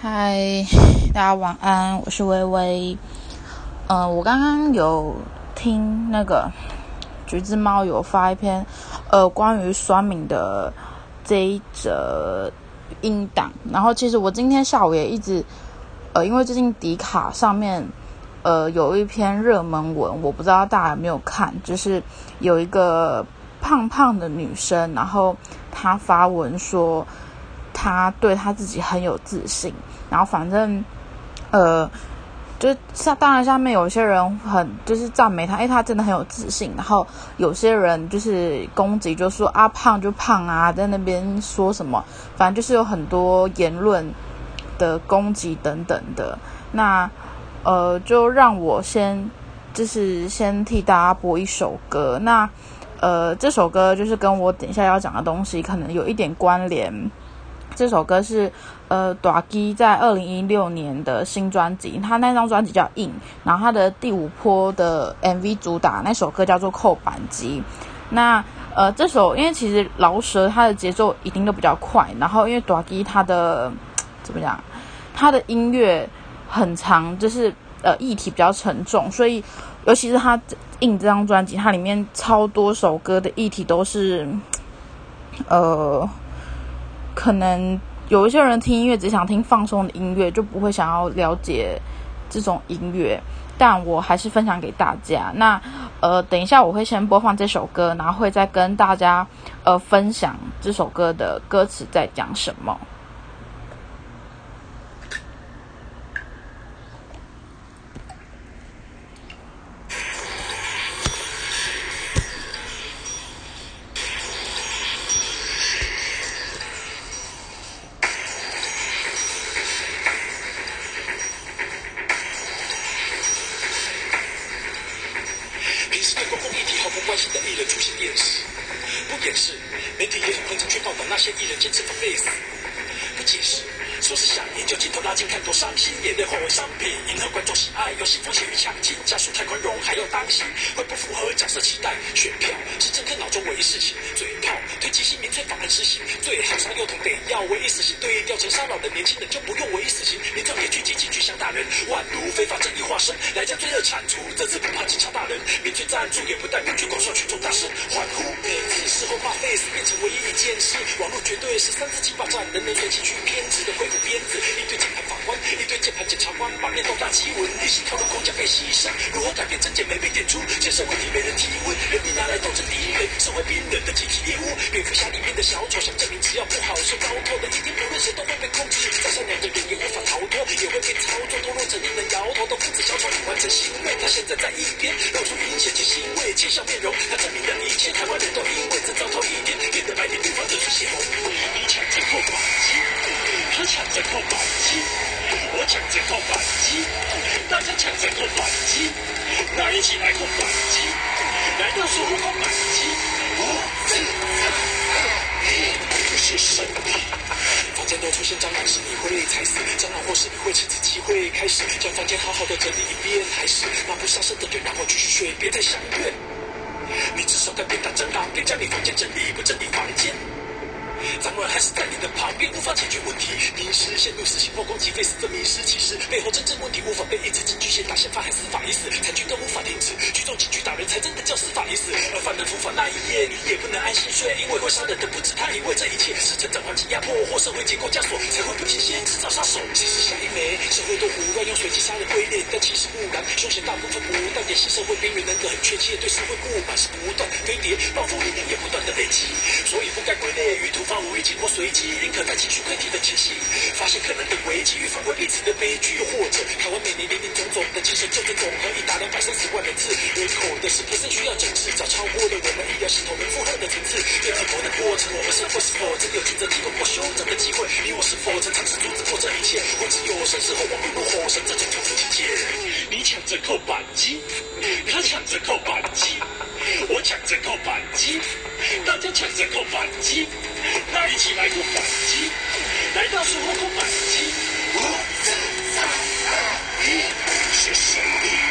嗨，大家晚安，我是微微。嗯，我刚刚有听那个橘子猫有发一篇呃关于酸敏的这一则音档，然后其实我今天下午也一直呃，因为最近迪卡上面呃有一篇热门文，我不知道大家有没有看，就是有一个胖胖的女生，然后她发文说。他对他自己很有自信，然后反正，呃，就下当然下面有些人很就是赞美他，哎，他真的很有自信。然后有些人就是攻击，就说啊胖就胖啊，在那边说什么，反正就是有很多言论的攻击等等的。那呃，就让我先就是先替大家播一首歌。那呃，这首歌就是跟我等一下要讲的东西可能有一点关联。这首歌是呃 d a g 在二零一六年的新专辑，他那张专辑叫《In》，然后他的第五波的 MV 主打那首歌叫做《扣扳机》。那呃这首因为其实饶舌它的节奏一定都比较快，然后因为 d a g 他的怎么讲，他的音乐很长，就是呃议题比较沉重，所以尤其是他《In》这张专辑，它里面超多首歌的议题都是呃。可能有一些人听音乐只想听放松的音乐，就不会想要了解这种音乐。但我还是分享给大家。那呃，等一下我会先播放这首歌，然后会再跟大家呃分享这首歌的歌词在讲什么。警察又同得，要唯一死刑。对掉钱、杀脑的年轻人，就不用唯一死刑。民众也去积极去向大人，万毒非法正义化身。来将罪恶铲除，这次不怕警察大人。明确赞助也不带，明确广受群众大声欢呼。各自事后化 face，变成唯一一件事。网络绝对是三字经霸占人人随机去。偏执的鬼谷鞭子，一堆键盘法官，一堆键盘检察官，把面都大旗，闻旅行套路框架被洗一下。如何改变真解没被点出，建设问题没人提问，人民拿来斗争敌人，社会冰冷的集体厌恶。蝙蝠侠里面的小丑想证明只要。不好，受逃脱的一天，不论谁都会被控制。在善良的人也法逃脱，也会被操纵，堕落成人的摇头的疯子小丑，完成心愿。他现在在一边，露出明显气息味，奸笑面容。他证明了一切，台湾人都，因为这糟透一点，变得白天对方的是邪魔。他抢在破反击，他抢在破反击，我抢在破反击，大家抢在破反击，哪一起来破反击？来到是悟空反击？我正正正。些身体。房间都出现蟑螂时，你会踩死蟑螂，或是你会趁此机会开始将房间好好的整理一遍，还是马不杀生的对，然后继续睡，别再想怨。你至少该边打蟑螂，边将你房间整理，不整理房间。咱们还是在你的旁边，无法解决问题。迷失陷入死刑曝光及非死的迷失，其实背后真正问题无法被一制禁局限打宪法还司法已死，裁决都无法停止，聚众警局打人才真的叫司法已死。而犯人伏法那一夜，你也不能安心睡，因为会杀人的不止他，因为这一切是成长环境压迫或社会结构枷锁，才会不停先制造杀手。其实下一枚，社会多胡乱用水机杀人规定，但其实不然，凶险大部分不但典型社会边缘人格很确切，对社会不满是不断飞碟暴风雨量也不断的累积，所以不盖归类于土。发无预警或随即，宁可在情绪更低的情形，发现可能的危机，预防过彼此的悲剧，又或者台湾每年林林总总的精神症总总和以达两百三十万每次人口的十 p e 需要整治，早超过了我们医疗系统能负荷的层次。变成头的过程，我们是否是否真有权择提供或修正的机会？你我是否曾尝试阻止过这一切？或只有生死后，我们如何生在这条路之间？你抢着扣扳机，他抢着扣扳机。我抢着扣扳机，大家抢着扣扳机，那一起来扣扳机，来到时候扣扳机，我三二一，是胜利。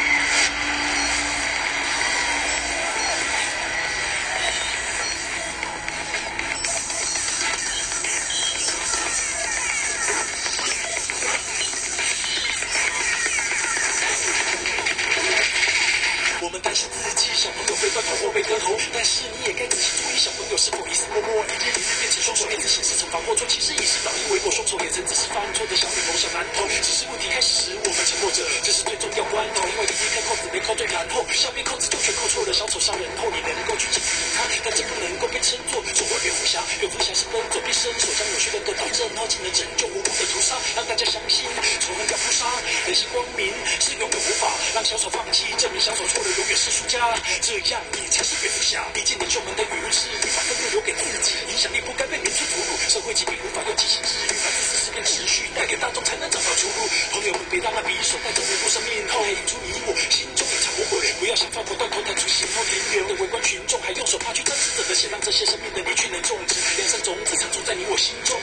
这样你才是蝙蝠侠。毕竟你救门的语录是语法分别留给自己，影响力不该被民族俘虏，社会疾病无法用激情治愈，把自私事变持续，带给大众才能找到出路。朋友们别让那匕首带着无辜生命后，引出你我心中一场魔鬼，不要想放火断头，弹出刑后庭园的围观群众，还用手帕去沾死者的血，让这些生命的你去能种植，良善种子常种在你我心中，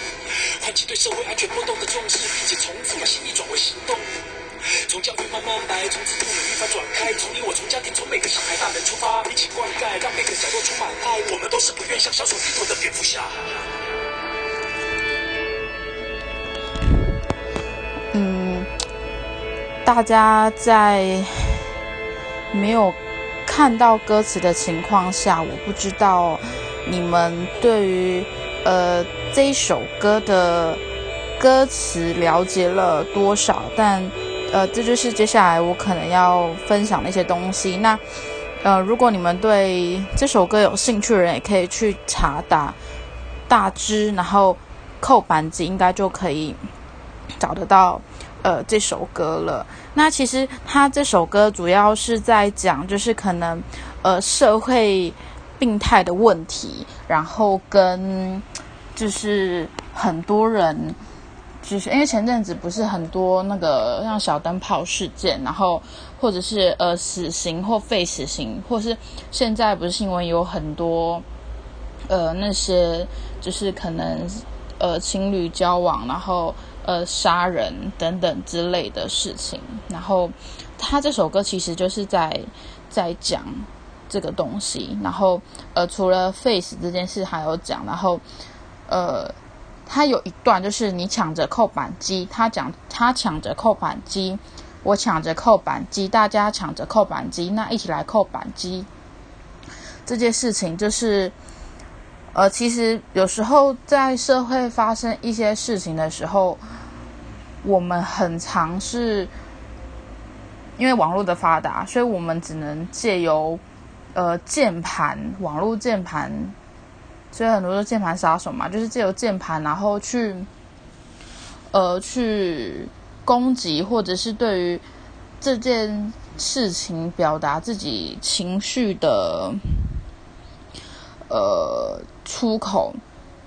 唤起对社会安全波动的重视，并且从此把心意转为行动。从教育慢慢来，从此不能无法转开。从你我从家庭，从每个小孩大人出发，一起灌溉，让每个角落充满爱。我们都是不愿向小丑低头的蝙蝠侠。嗯，大家在没有看到歌词的情况下，我不知道你们对于呃这一首歌的歌词了解了多少，但呃这就是接下来我可能要分享的一些东西。那呃如果你们对这首歌有兴趣的人，也可以去查打大支，然后扣板子，应该就可以。找得到，呃，这首歌了。那其实他这首歌主要是在讲，就是可能，呃，社会病态的问题，然后跟就是很多人，就是因为前阵子不是很多那个像小灯泡事件，然后或者是呃死刑或废死刑，或是现在不是新闻有很多，呃，那些就是可能呃情侣交往，然后。呃，杀人等等之类的事情，然后他这首歌其实就是在在讲这个东西，然后呃，除了 face 这件事还有讲，然后呃，他有一段就是你抢着扣板机，他讲他抢着扣板机，我抢着扣板机，大家抢着扣板机，那一起来扣板机，这件事情就是。呃，其实有时候在社会发生一些事情的时候，我们很常是，因为网络的发达，所以我们只能借由呃键盘、网络键盘，所以很多都键盘杀手嘛，就是借由键盘，然后去呃去攻击，或者是对于这件事情表达自己情绪的。呃，出口，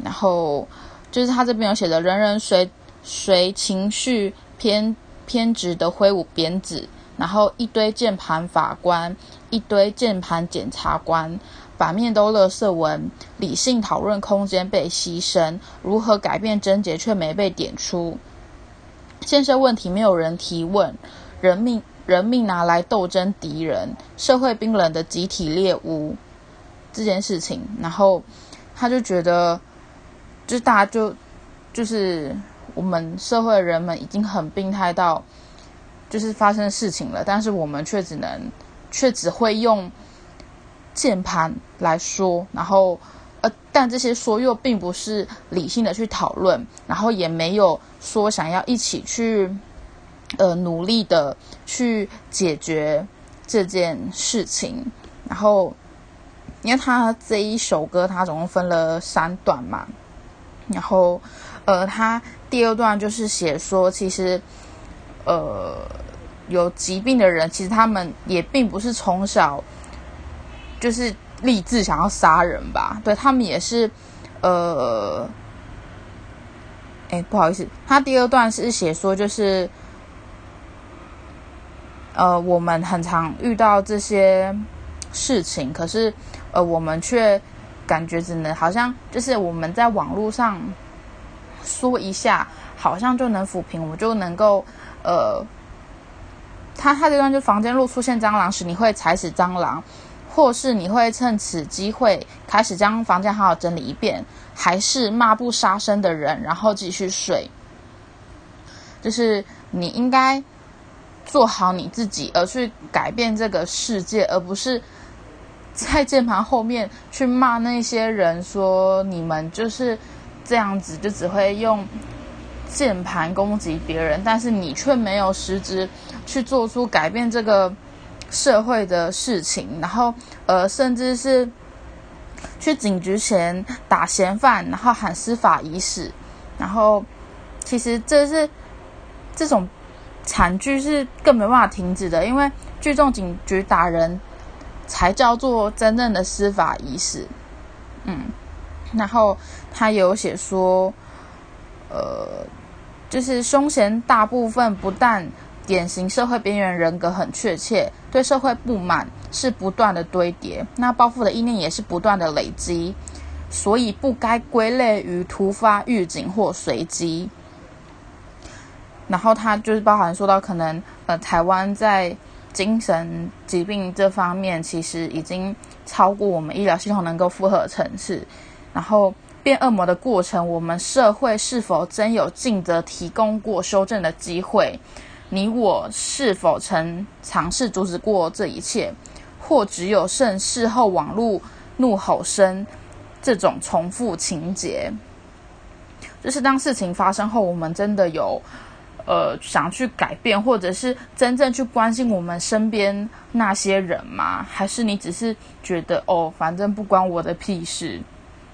然后就是他这边有写的，人人随随情绪偏偏执的挥舞鞭子，然后一堆键盘法官，一堆键盘检察官，版面都乐色文，理性讨论空间被牺牲，如何改变症结却没被点出，建设问题没有人提问，人命人命拿来斗争敌人，社会冰冷的集体猎物。这件事情，然后他就觉得，就大家就就是我们社会人们已经很病态到，就是发生事情了，但是我们却只能却只会用键盘来说，然后呃，但这些说又并不是理性的去讨论，然后也没有说想要一起去呃努力的去解决这件事情，然后。因为他这一首歌，他总共分了三段嘛，然后，呃，他第二段就是写说，其实，呃，有疾病的人，其实他们也并不是从小就是立志想要杀人吧？对他们也是，呃，哎，不好意思，他第二段是写说，就是，呃，我们很常遇到这些事情，可是。呃，我们却感觉只能好像就是我们在网络上说一下，好像就能抚平，我们就能够呃，他他这段就房间若出现蟑螂时，你会踩死蟑螂，或是你会趁此机会开始将房间好好整理一遍，还是骂不杀生的人，然后继续睡，就是你应该做好你自己，而去改变这个世界，而不是。在键盘后面去骂那些人，说你们就是这样子，就只会用键盘攻击别人，但是你却没有实质去做出改变这个社会的事情，然后呃，甚至是去警局前打嫌犯，然后喊司法已死，然后其实这是这种惨剧是更没办法停止的，因为聚众警局打人。才叫做真正的司法仪式，嗯，然后他有写说，呃，就是凶嫌大部分不但典型社会边缘人格很确切，对社会不满是不断的堆叠，那报复的意念也是不断的累积，所以不该归类于突发预警或随机。然后他就是包含说到可能呃台湾在。精神疾病这方面其实已经超过我们医疗系统能够负荷层次。然后变恶魔的过程，我们社会是否真有尽责提供过修正的机会？你我是否曾尝试阻止过这一切？或只有剩事后网络怒吼声这种重复情节？就是当事情发生后，我们真的有？呃，想去改变，或者是真正去关心我们身边那些人吗？还是你只是觉得哦，反正不关我的屁事？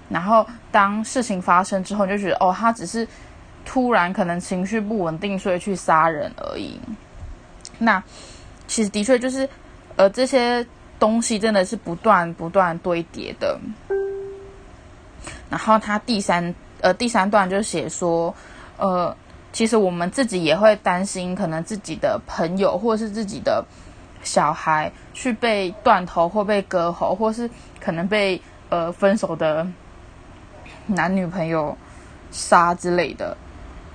然后当事情发生之后，你就觉得哦，他只是突然可能情绪不稳定，所以去杀人而已。那其实的确就是，呃，这些东西真的是不断不断堆叠的。然后他第三呃第三段就写说，呃。其实我们自己也会担心，可能自己的朋友或是自己的小孩去被断头或被割喉，或是可能被呃分手的男女朋友杀之类的。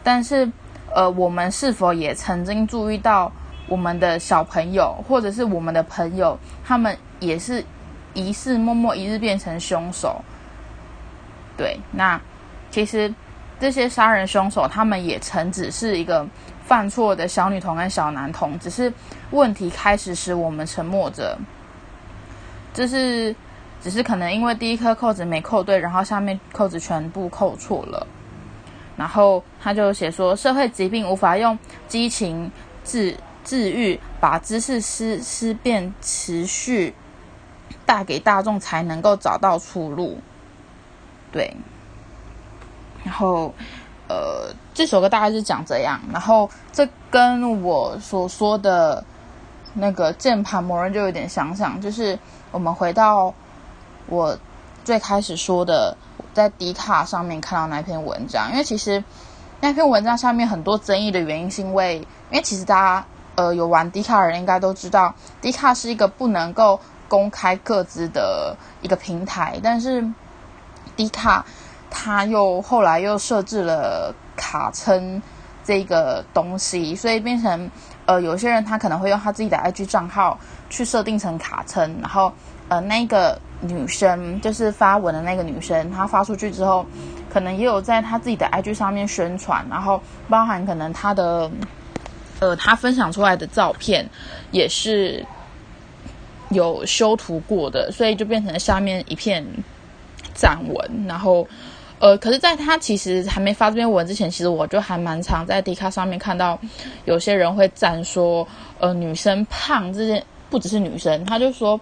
但是呃，我们是否也曾经注意到我们的小朋友或者是我们的朋友，他们也是疑似默默一日变成凶手？对，那其实。这些杀人凶手，他们也曾只是一个犯错的小女童跟小男童，只是问题开始时我们沉默着，就是只是可能因为第一颗扣子没扣对，然后下面扣子全部扣错了，然后他就写说，社会疾病无法用激情治治愈，把知识思思辨持续带给大众，才能够找到出路，对。然后，呃，这首歌大概是讲这样。然后，这跟我所说的那个键盘魔人就有点相像。就是我们回到我最开始说的，在迪卡上面看到那篇文章。因为其实那篇文章下面很多争议的原因，是因为因为其实大家呃有玩迪卡的人应该都知道，迪卡是一个不能够公开各自的一个平台，但是迪卡。他又后来又设置了卡称这个东西，所以变成呃，有些人他可能会用他自己的 IG 账号去设定成卡称，然后呃，那个女生就是发文的那个女生，她发出去之后，可能也有在她自己的 IG 上面宣传，然后包含可能她的呃，她分享出来的照片也是有修图过的，所以就变成下面一片赞文，然后。呃，可是，在他其实还没发这篇文之前，其实我就还蛮常在迪卡上面看到有些人会赞说，呃，女生胖这件不只是女生，他就说，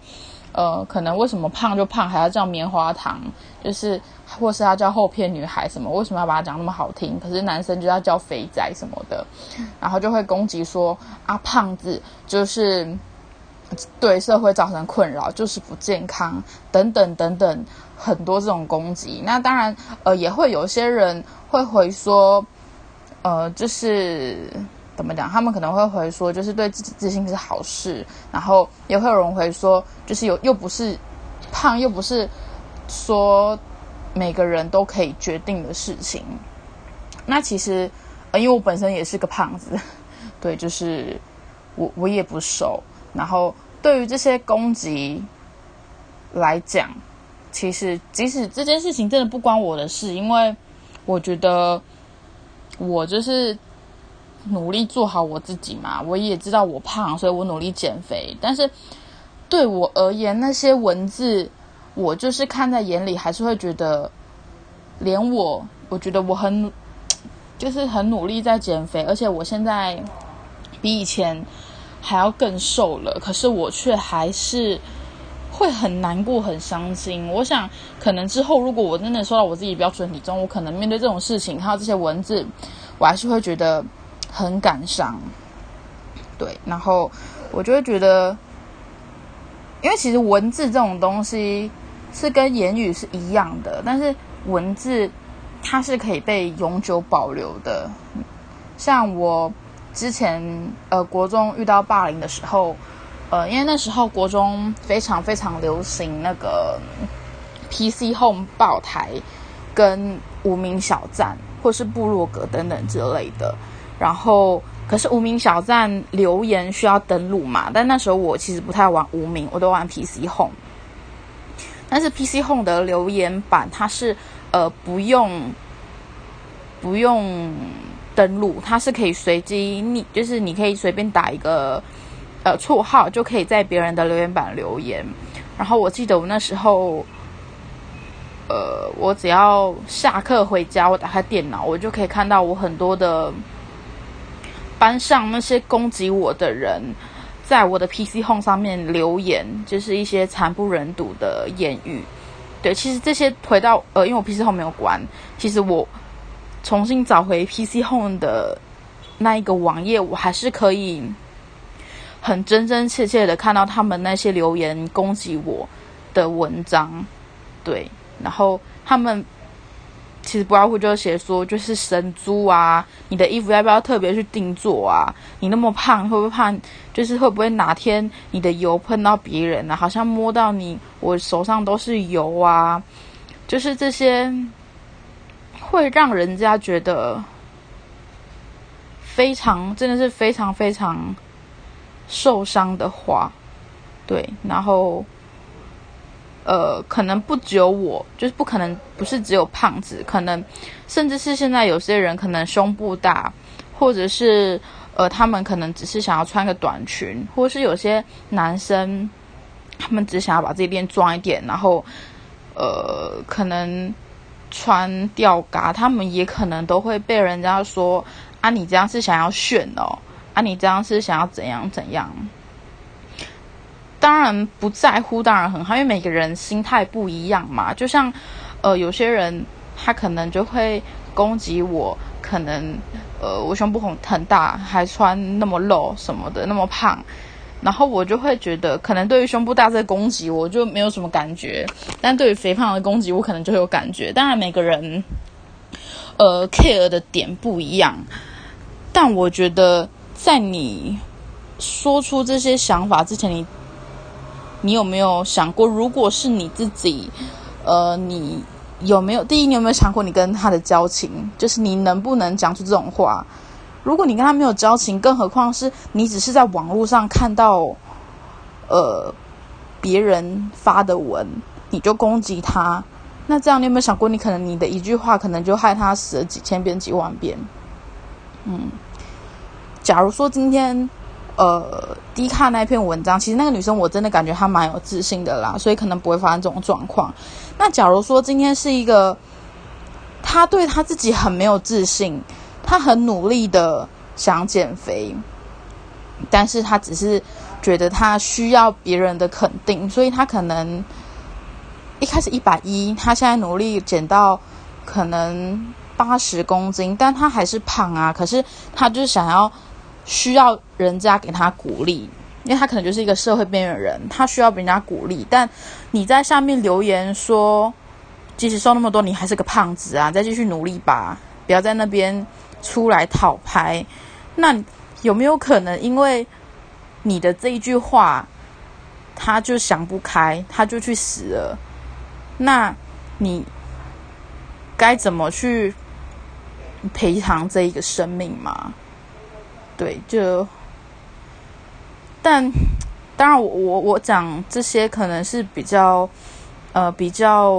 呃，可能为什么胖就胖还要叫棉花糖，就是或是要叫厚片女孩什么，为什么要把它讲那么好听？可是男生就要叫肥仔什么的，然后就会攻击说啊，胖子就是对社会造成困扰，就是不健康等等等等。很多这种攻击，那当然，呃，也会有些人会回说，呃，就是怎么讲？他们可能会回说，就是对自己自信是好事。然后也会有人回说，就是有又不是胖，又不是说每个人都可以决定的事情。那其实，因为我本身也是个胖子，对，就是我我也不瘦。然后对于这些攻击来讲，其实，即使这件事情真的不关我的事，因为我觉得我就是努力做好我自己嘛。我也知道我胖，所以我努力减肥。但是对我而言，那些文字我就是看在眼里，还是会觉得，连我，我觉得我很，就是很努力在减肥，而且我现在比以前还要更瘦了，可是我却还是会很难过、很伤心。我想，可能之后如果我真的瘦到我自己标准体重，我可能面对这种事情，看到这些文字，我还是会觉得很感伤。对，然后我就会觉得。因为其实文字这种东西是跟言语是一样的，但是文字它是可以被永久保留的。像我之前呃国中遇到霸凌的时候，呃因为那时候国中非常非常流行那个 PC Home 爆台跟无名小站或是部落格等等之类的，然后。可是无名小站留言需要登录嘛？但那时候我其实不太玩无名，我都玩 PC Home。但是 PC Home 的留言板它是呃不用不用登录，它是可以随机你就是你可以随便打一个呃绰号，就可以在别人的留言板留言。然后我记得我那时候，呃，我只要下课回家，我打开电脑，我就可以看到我很多的。班上那些攻击我的人，在我的 PC Home 上面留言，就是一些惨不忍睹的言语。对，其实这些回到呃，因为我 PC Home 没有关，其实我重新找回 PC Home 的那一个网页，我还是可以很真真切切的看到他们那些留言攻击我的文章。对，然后他们。其实不外乎就写说，就是神猪啊，你的衣服要不要特别去定做啊？你那么胖，会不会怕？就是会不会哪天你的油喷到别人啊？好像摸到你，我手上都是油啊！就是这些会让人家觉得非常，真的是非常非常受伤的话，对，然后。呃，可能不只有我，就是不可能不是只有胖子，可能甚至是现在有些人可能胸部大，或者是呃，他们可能只是想要穿个短裙，或是有些男生他们只想要把自己练壮一点，然后呃，可能穿吊嘎，他们也可能都会被人家说啊，你这样是想要炫哦，啊，你这样是想要怎样怎样。当然不在乎，当然很好，因为每个人心态不一样嘛。就像，呃，有些人他可能就会攻击我，可能呃我胸部很很大，还穿那么露什么的，那么胖，然后我就会觉得，可能对于胸部大这攻击我就没有什么感觉，但对于肥胖的攻击我可能就有感觉。当然每个人呃 care 的点不一样，但我觉得在你说出这些想法之前，你。你有没有想过，如果是你自己，呃，你有没有？第一，你有没有想过你跟他的交情？就是你能不能讲出这种话？如果你跟他没有交情，更何况是你只是在网络上看到，呃，别人发的文，你就攻击他？那这样你有没有想过，你可能你的一句话，可能就害他死了几千遍、几万遍？嗯，假如说今天。呃，低卡那篇文章，其实那个女生我真的感觉她蛮有自信的啦，所以可能不会发生这种状况。那假如说今天是一个，她对她自己很没有自信，她很努力的想减肥，但是她只是觉得她需要别人的肯定，所以她可能一开始一百一，她现在努力减到可能八十公斤，但她还是胖啊。可是她就是想要。需要人家给他鼓励，因为他可能就是一个社会边缘人，他需要别人家鼓励。但你在下面留言说，即使瘦那么多，你还是个胖子啊，再继续努力吧，不要在那边出来讨拍。那有没有可能，因为你的这一句话，他就想不开，他就去死了？那你该怎么去赔偿这一个生命吗？对，就，但当然，我我我讲这些可能是比较，呃，比较，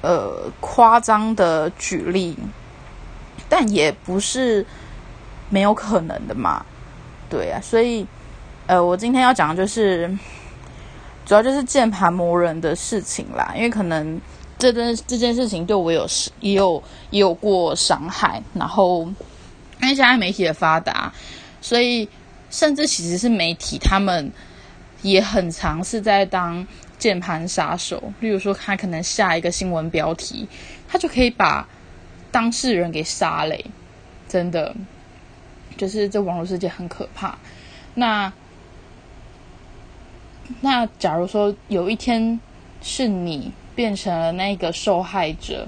呃，夸张的举例，但也不是没有可能的嘛。对啊，所以，呃，我今天要讲的就是，主要就是键盘磨人的事情啦，因为可能这件这件事情对我有也有也有过伤害，然后因为现在媒体的发达，所以甚至其实是媒体他们也很常是在当键盘杀手，例如说他可能下一个新闻标题，他就可以把当事人给杀嘞，真的，就是这网络世界很可怕。那。那假如说有一天是你变成了那个受害者，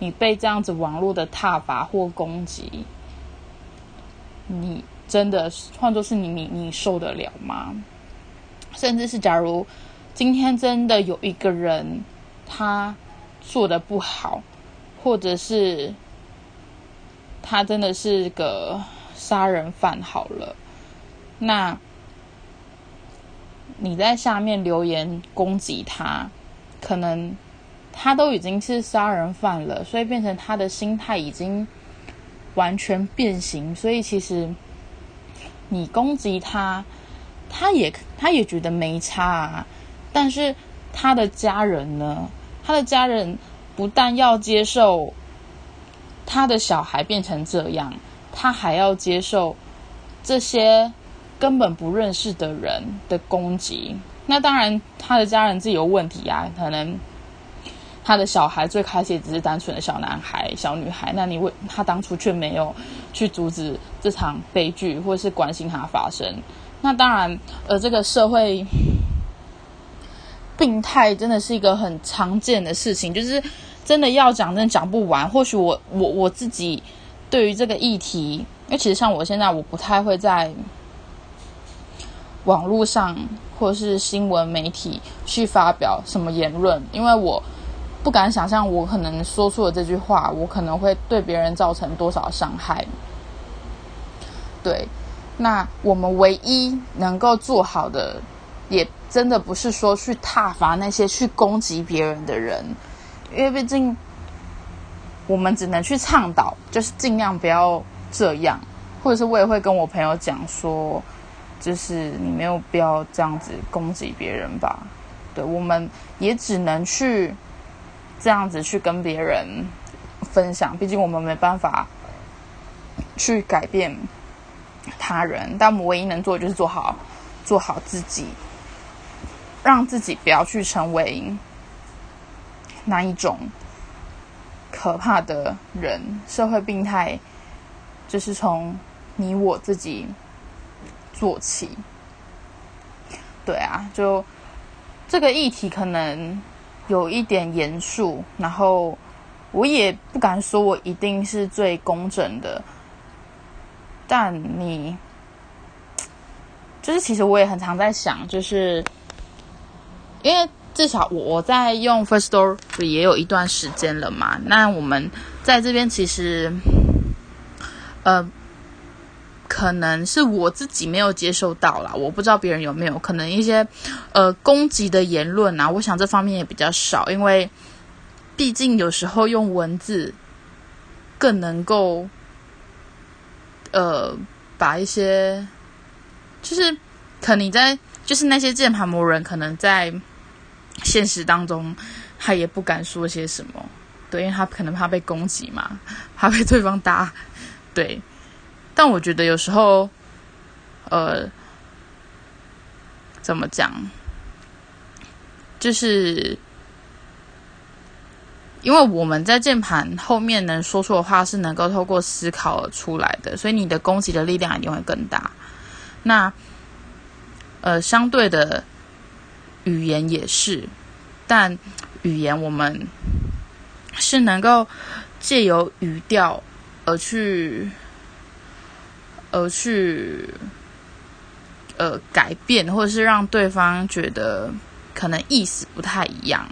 你被这样子网络的挞伐或攻击，你真的换作是你，你你受得了吗？甚至是假如今天真的有一个人他做的不好，或者是他真的是个杀人犯，好了，那。你在下面留言攻击他，可能他都已经是杀人犯了，所以变成他的心态已经完全变形。所以其实你攻击他，他也他也觉得没差啊。但是他的家人呢？他的家人不但要接受他的小孩变成这样，他还要接受这些。根本不认识的人的攻击，那当然他的家人自己有问题啊。可能他的小孩最开始也只是单纯的小男孩、小女孩，那你为他当初却没有去阻止这场悲剧，或是关心他发生？那当然，呃，这个社会病态真的是一个很常见的事情，就是真的要讲，真的讲不完。或许我我我自己对于这个议题，因为其实像我现在，我不太会在。网络上或是新闻媒体去发表什么言论，因为我不敢想象，我可能说出了这句话，我可能会对别人造成多少伤害。对，那我们唯一能够做好的，也真的不是说去挞伐那些去攻击别人的人，因为毕竟我们只能去倡导，就是尽量不要这样，或者是我也会跟我朋友讲说。就是你没有必要这样子攻击别人吧？对，我们也只能去这样子去跟别人分享，毕竟我们没办法去改变他人，但我们唯一能做的就是做好做好自己，让自己不要去成为那一种可怕的人。社会病态就是从你我自己。做起，对啊，就这个议题可能有一点严肃，然后我也不敢说我一定是最工整的，但你 就是其实我也很常在想，就是因为至少我我在用 First Story 也有一段时间了嘛，那我们在这边其实，呃。可能是我自己没有接受到啦，我不知道别人有没有。可能一些呃攻击的言论啊，我想这方面也比较少，因为毕竟有时候用文字更能够呃把一些就是可能你在就是那些键盘魔人，可能在现实当中他也不敢说些什么，对，因为他可能怕被攻击嘛，怕被对方打，对。但我觉得有时候，呃，怎么讲？就是因为我们在键盘后面能说出的话是能够透过思考而出来的，所以你的攻击的力量一定会更大。那呃，相对的语言也是，但语言我们是能够借由语调而去。而去，呃，改变，或者是让对方觉得可能意思不太一样。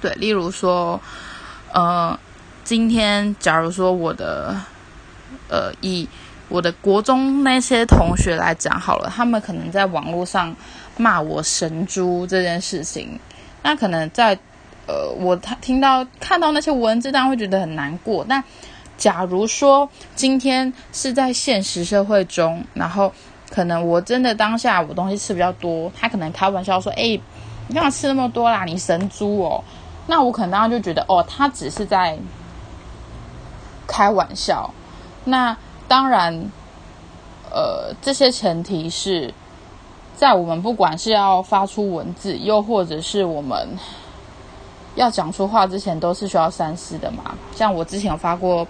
对，例如说，呃，今天假如说我的，呃，以我的国中那些同学来讲好了，他们可能在网络上骂我神猪这件事情，那可能在，呃，我他听到看到那些文字，当然会觉得很难过，但。假如说今天是在现实社会中，然后可能我真的当下我东西吃比较多，他可能开玩笑说：“哎，你干嘛吃那么多啦？你神猪哦！”那我可能当时就觉得，哦，他只是在开玩笑。那当然，呃，这些前提是在我们不管是要发出文字，又或者是我们要讲出话之前，都是需要三思的嘛。像我之前有发过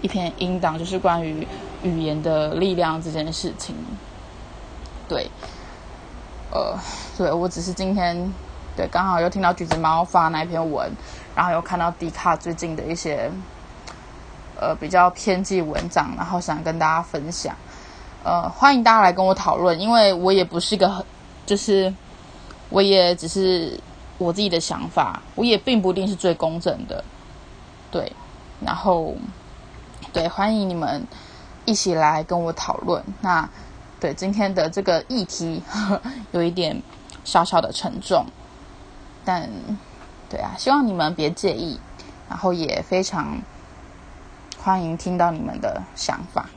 一篇音档，就是关于语言的力量这件事情。对，呃，对我只是今天。对，刚好又听到橘子猫发那篇文，然后又看到迪卡最近的一些呃比较偏激文章，然后想跟大家分享。呃，欢迎大家来跟我讨论，因为我也不是一个很，就是我也只是我自己的想法，我也并不一定是最公正的。对，然后对，欢迎你们一起来跟我讨论。那对今天的这个议题 有一点小小的沉重。但，对啊，希望你们别介意，然后也非常欢迎听到你们的想法。